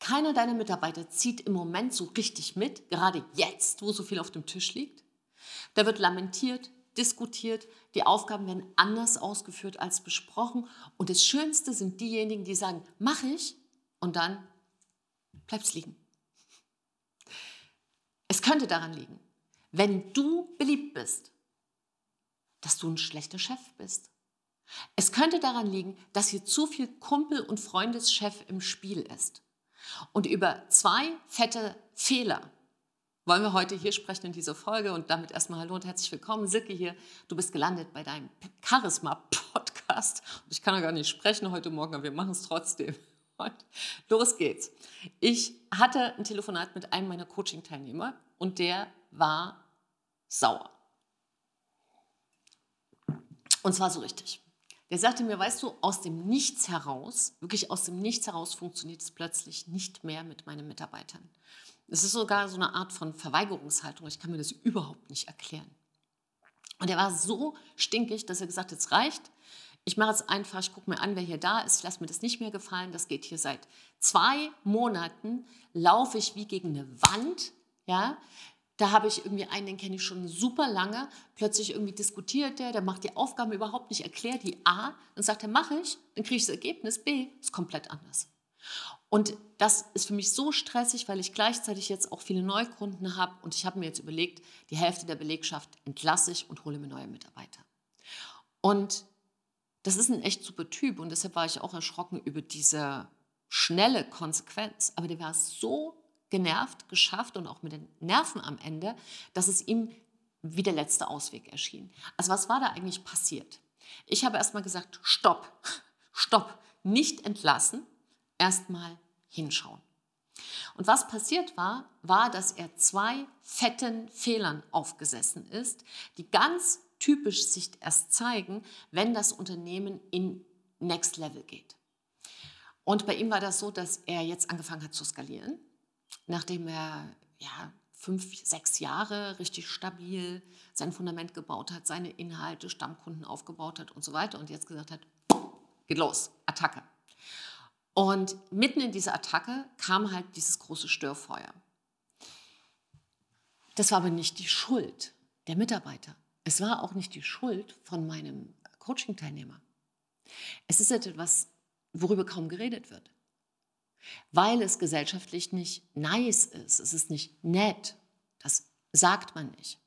Keiner deiner Mitarbeiter zieht im Moment so richtig mit, gerade jetzt, wo so viel auf dem Tisch liegt. Da wird lamentiert, diskutiert, die Aufgaben werden anders ausgeführt als besprochen. Und das Schönste sind diejenigen, die sagen, mache ich und dann bleibt es liegen. Es könnte daran liegen, wenn du beliebt bist, dass du ein schlechter Chef bist. Es könnte daran liegen, dass hier zu viel Kumpel- und Freundeschef im Spiel ist. Und über zwei fette Fehler wollen wir heute hier sprechen in dieser Folge. Und damit erstmal Hallo und herzlich willkommen. Silke hier. Du bist gelandet bei deinem Charisma-Podcast. Ich kann ja gar nicht sprechen heute Morgen, aber wir machen es trotzdem. Und los geht's. Ich hatte ein Telefonat mit einem meiner Coaching-Teilnehmer und der war sauer. Und zwar so richtig. Der sagte mir, weißt du, aus dem Nichts heraus, wirklich aus dem Nichts heraus funktioniert es plötzlich nicht mehr mit meinen Mitarbeitern. Es ist sogar so eine Art von Verweigerungshaltung. Ich kann mir das überhaupt nicht erklären. Und er war so stinkig, dass er gesagt hat, es reicht. Ich mache es einfach, ich gucke mir an, wer hier da ist. Ich lasse mir das nicht mehr gefallen. Das geht hier seit zwei Monaten. Laufe ich wie gegen eine Wand. Ja, da habe ich irgendwie einen, den kenne ich schon super lange. Plötzlich irgendwie diskutiert der, der macht die Aufgaben überhaupt nicht, erklärt die A, dann sagt er, mache ich, dann kriege ich das Ergebnis B, ist komplett anders. Und das ist für mich so stressig, weil ich gleichzeitig jetzt auch viele Neukunden habe und ich habe mir jetzt überlegt, die Hälfte der Belegschaft entlasse ich und hole mir neue Mitarbeiter. Und das ist ein echt super Typ und deshalb war ich auch erschrocken über diese schnelle Konsequenz. Aber der war so genervt geschafft und auch mit den Nerven am Ende, dass es ihm wie der letzte Ausweg erschien. Also was war da eigentlich passiert? Ich habe erstmal gesagt, stopp, stopp, nicht entlassen, erstmal hinschauen. Und was passiert war, war, dass er zwei fetten Fehlern aufgesessen ist, die ganz typisch sich erst zeigen, wenn das Unternehmen in Next Level geht. Und bei ihm war das so, dass er jetzt angefangen hat zu skalieren nachdem er ja, fünf, sechs Jahre richtig stabil sein Fundament gebaut hat, seine Inhalte, Stammkunden aufgebaut hat und so weiter und jetzt gesagt hat, geht los, Attacke. Und mitten in dieser Attacke kam halt dieses große Störfeuer. Das war aber nicht die Schuld der Mitarbeiter. Es war auch nicht die Schuld von meinem Coaching-Teilnehmer. Es ist etwas, worüber kaum geredet wird weil es gesellschaftlich nicht nice ist. Es ist nicht nett. Das sagt man nicht.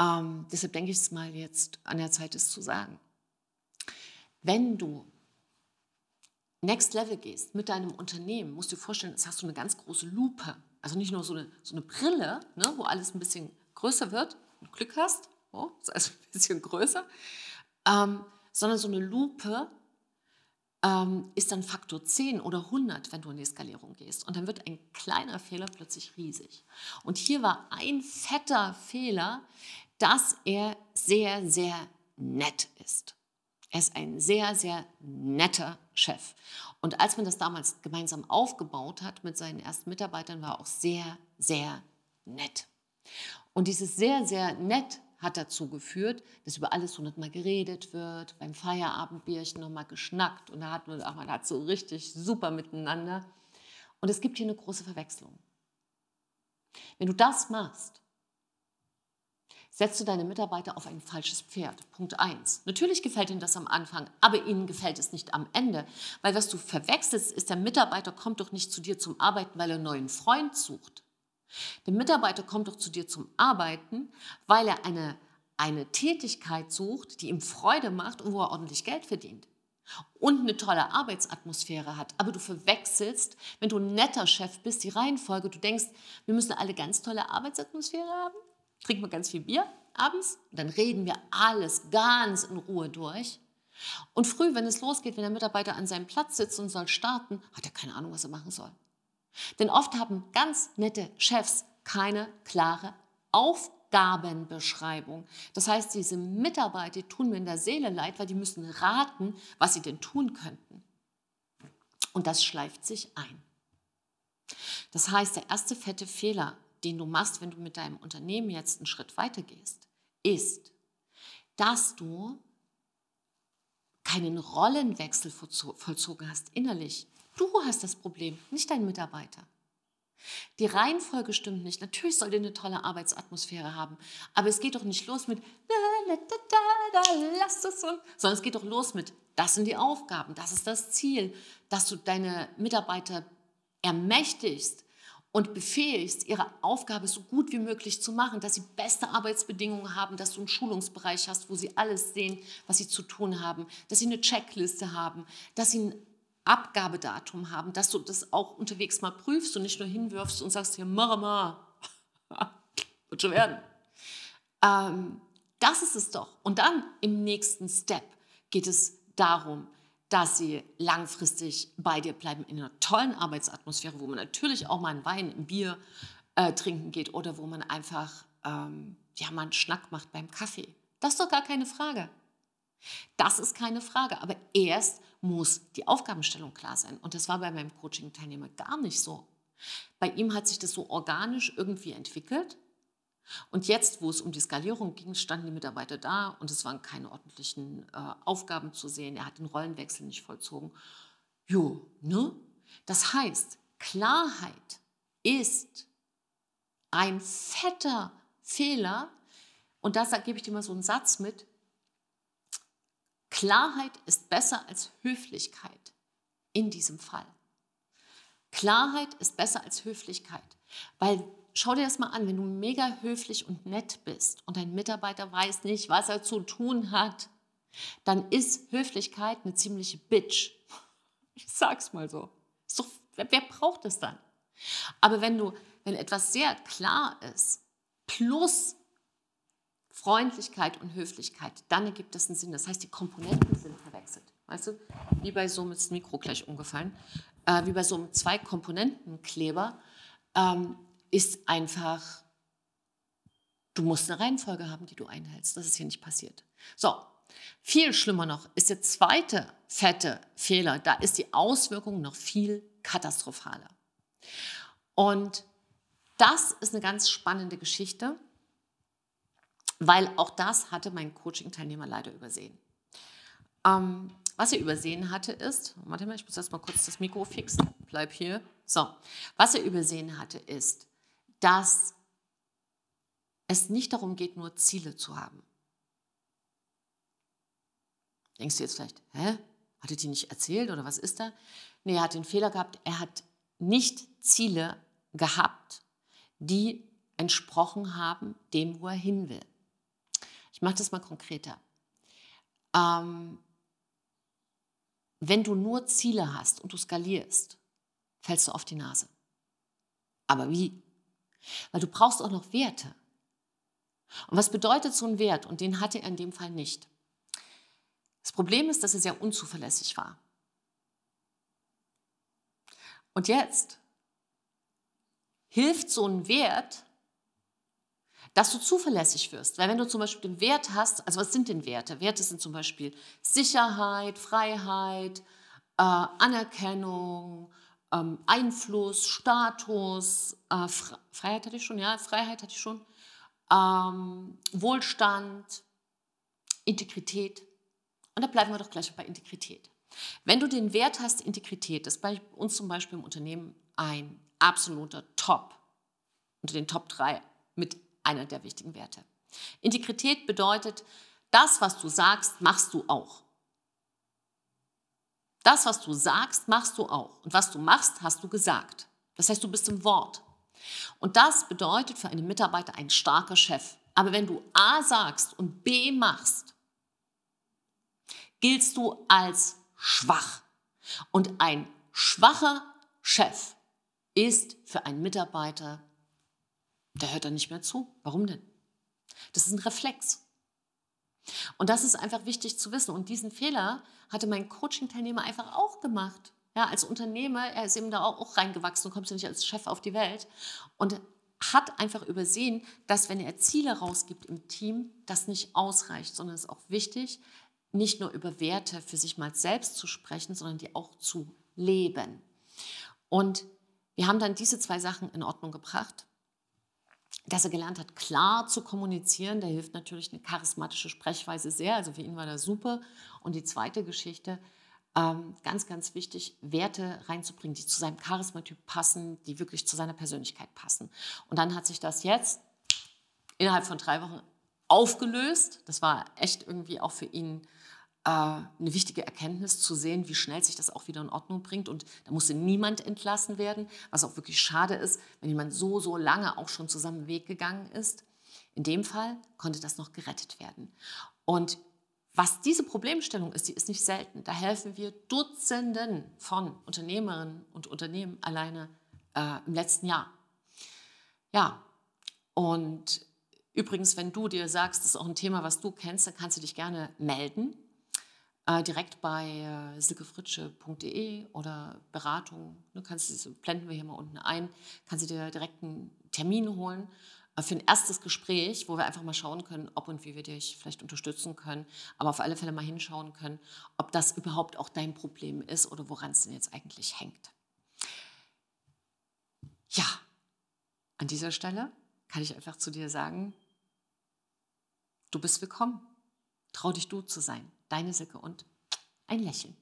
Ähm, deshalb denke ich es mal jetzt an der Zeit, es zu sagen. Wenn du Next Level gehst mit deinem Unternehmen, musst du dir vorstellen, jetzt hast du eine ganz große Lupe. Also nicht nur so eine, so eine Brille, ne, wo alles ein bisschen größer wird, du Glück hast, oh, ist alles ein bisschen größer, ähm, sondern so eine Lupe, ähm, ist dann Faktor 10 oder 100, wenn du in die Skalierung gehst. Und dann wird ein kleiner Fehler plötzlich riesig. Und hier war ein fetter Fehler, dass er sehr, sehr nett ist. Er ist ein sehr, sehr netter Chef. Und als man das damals gemeinsam aufgebaut hat mit seinen ersten Mitarbeitern, war er auch sehr, sehr nett. Und dieses sehr, sehr nett hat dazu geführt, dass über alles hundertmal geredet wird, beim Feierabendbierchen nochmal geschnackt und da hat man, ach, man hat so richtig super miteinander. Und es gibt hier eine große Verwechslung. Wenn du das machst, setzt du deine Mitarbeiter auf ein falsches Pferd. Punkt 1. Natürlich gefällt ihnen das am Anfang, aber ihnen gefällt es nicht am Ende. Weil was du verwechselst, ist, der Mitarbeiter kommt doch nicht zu dir zum Arbeiten, weil er einen neuen Freund sucht. Der Mitarbeiter kommt doch zu dir zum Arbeiten, weil er eine, eine Tätigkeit sucht, die ihm Freude macht und wo er ordentlich Geld verdient. Und eine tolle Arbeitsatmosphäre hat. Aber du verwechselst, wenn du ein netter Chef bist, die Reihenfolge. Du denkst, wir müssen alle ganz tolle Arbeitsatmosphäre haben, trinken wir ganz viel Bier abends, dann reden wir alles ganz in Ruhe durch. Und früh, wenn es losgeht, wenn der Mitarbeiter an seinem Platz sitzt und soll starten, hat er keine Ahnung, was er machen soll. Denn oft haben ganz nette Chefs keine klare Aufgabenbeschreibung. Das heißt, diese Mitarbeiter tun mir in der Seele leid, weil die müssen raten, was sie denn tun könnten. Und das schleift sich ein. Das heißt, der erste fette Fehler, den du machst, wenn du mit deinem Unternehmen jetzt einen Schritt weiter gehst, ist, dass du keinen Rollenwechsel vollzogen hast innerlich Du hast das Problem, nicht dein Mitarbeiter. Die Reihenfolge stimmt nicht. Natürlich soll ihr eine tolle Arbeitsatmosphäre haben, aber es geht doch nicht los mit lass es so, sondern es geht doch los mit das sind die Aufgaben, das ist das Ziel, dass du deine Mitarbeiter ermächtigst und befähigst, ihre Aufgabe so gut wie möglich zu machen, dass sie beste Arbeitsbedingungen haben, dass du einen Schulungsbereich hast, wo sie alles sehen, was sie zu tun haben, dass sie eine Checkliste haben, dass sie ein Abgabedatum haben, dass du das auch unterwegs mal prüfst und nicht nur hinwirfst und sagst, ja, mach mal, wird schon werden. Ähm, das ist es doch. Und dann im nächsten Step geht es darum, dass sie langfristig bei dir bleiben in einer tollen Arbeitsatmosphäre, wo man natürlich auch mal einen Wein, ein Bier äh, trinken geht oder wo man einfach ähm, ja, mal einen Schnack macht beim Kaffee. Das ist doch gar keine Frage. Das ist keine Frage. Aber erst muss die Aufgabenstellung klar sein. Und das war bei meinem Coaching-Teilnehmer gar nicht so. Bei ihm hat sich das so organisch irgendwie entwickelt. Und jetzt, wo es um die Skalierung ging, standen die Mitarbeiter da und es waren keine ordentlichen äh, Aufgaben zu sehen. Er hat den Rollenwechsel nicht vollzogen. Jo, ne? Das heißt, Klarheit ist ein fetter Fehler. Und da gebe ich dir mal so einen Satz mit. Klarheit ist besser als Höflichkeit in diesem Fall. Klarheit ist besser als Höflichkeit, weil schau dir das mal an, wenn du mega höflich und nett bist und dein Mitarbeiter weiß nicht, was er zu tun hat, dann ist Höflichkeit eine ziemliche Bitch. Ich sag's mal so. so wer, braucht es dann? Aber wenn du, wenn etwas sehr klar ist, plus Freundlichkeit und Höflichkeit, dann ergibt es einen Sinn. Das heißt, die Komponenten sind verwechselt. Weißt du, wie bei so einem das Mikro gleich umgefallen, äh, wie bei so einem Zwei-Komponenten-Kleber, ähm, ist einfach, du musst eine Reihenfolge haben, die du einhältst. Das ist hier nicht passiert. So, viel schlimmer noch ist der zweite fette Fehler. Da ist die Auswirkung noch viel katastrophaler. Und das ist eine ganz spannende Geschichte, weil auch das hatte mein Coaching-Teilnehmer leider übersehen. Ähm, was er übersehen hatte ist, warte mal, ich muss erst mal kurz das Mikro fixen, bleib hier. So, was er übersehen hatte ist, dass es nicht darum geht, nur Ziele zu haben. Denkst du jetzt vielleicht, hä? Hatte die nicht erzählt oder was ist da? Nee, er hat den Fehler gehabt, er hat nicht Ziele gehabt, die entsprochen haben dem, wo er hin will. Ich mache das mal konkreter. Ähm, wenn du nur Ziele hast und du skalierst, fällst du auf die Nase. Aber wie? Weil du brauchst auch noch Werte. Und was bedeutet so ein Wert? Und den hatte er in dem Fall nicht. Das Problem ist, dass er sehr unzuverlässig war. Und jetzt hilft so ein Wert, dass du zuverlässig wirst. Weil wenn du zum Beispiel den Wert hast, also was sind denn Werte? Werte sind zum Beispiel Sicherheit, Freiheit, äh, Anerkennung, ähm, Einfluss, Status, äh, Freiheit hatte ich schon, ja, Freiheit hatte ich schon, ähm, Wohlstand, Integrität. Und da bleiben wir doch gleich bei Integrität. Wenn du den Wert hast, Integrität, das ist bei uns zum Beispiel im Unternehmen ein absoluter Top, unter den Top 3 mit einer der wichtigen Werte. Integrität bedeutet, das, was du sagst, machst du auch. Das, was du sagst, machst du auch. Und was du machst, hast du gesagt. Das heißt, du bist im Wort. Und das bedeutet für einen Mitarbeiter ein starker Chef. Aber wenn du A sagst und B machst, giltst du als schwach. Und ein schwacher Chef ist für einen Mitarbeiter, der hört dann nicht mehr zu. Warum denn? Das ist ein Reflex. Und das ist einfach wichtig zu wissen. Und diesen Fehler hatte mein Coaching-Teilnehmer einfach auch gemacht. Ja, als Unternehmer, er ist eben da auch reingewachsen und kommt ja nicht als Chef auf die Welt. Und hat einfach übersehen, dass wenn er Ziele rausgibt im Team, das nicht ausreicht, sondern es ist auch wichtig, nicht nur über Werte für sich mal selbst zu sprechen, sondern die auch zu leben. Und wir haben dann diese zwei Sachen in Ordnung gebracht dass er gelernt hat, klar zu kommunizieren. Da hilft natürlich eine charismatische Sprechweise sehr. Also für ihn war das super. Und die zweite Geschichte, ähm, ganz, ganz wichtig, Werte reinzubringen, die zu seinem Charismatyp passen, die wirklich zu seiner Persönlichkeit passen. Und dann hat sich das jetzt innerhalb von drei Wochen aufgelöst. Das war echt irgendwie auch für ihn eine wichtige Erkenntnis zu sehen, wie schnell sich das auch wieder in Ordnung bringt. Und da musste niemand entlassen werden, was auch wirklich schade ist, wenn jemand so, so lange auch schon zusammen Weg gegangen ist. In dem Fall konnte das noch gerettet werden. Und was diese Problemstellung ist, die ist nicht selten. Da helfen wir Dutzenden von Unternehmerinnen und Unternehmen alleine äh, im letzten Jahr. Ja, und übrigens, wenn du dir sagst, das ist auch ein Thema, was du kennst, dann kannst du dich gerne melden. Äh, direkt bei äh, silkefritsche.de oder Beratung, ne, kannst du, blenden wir hier mal unten ein, kannst du dir direkt einen Termin holen äh, für ein erstes Gespräch, wo wir einfach mal schauen können, ob und wie wir dich vielleicht unterstützen können, aber auf alle Fälle mal hinschauen können, ob das überhaupt auch dein Problem ist oder woran es denn jetzt eigentlich hängt. Ja, an dieser Stelle kann ich einfach zu dir sagen, du bist willkommen. Trau dich du zu sein. Deine Silke und ein Lächeln.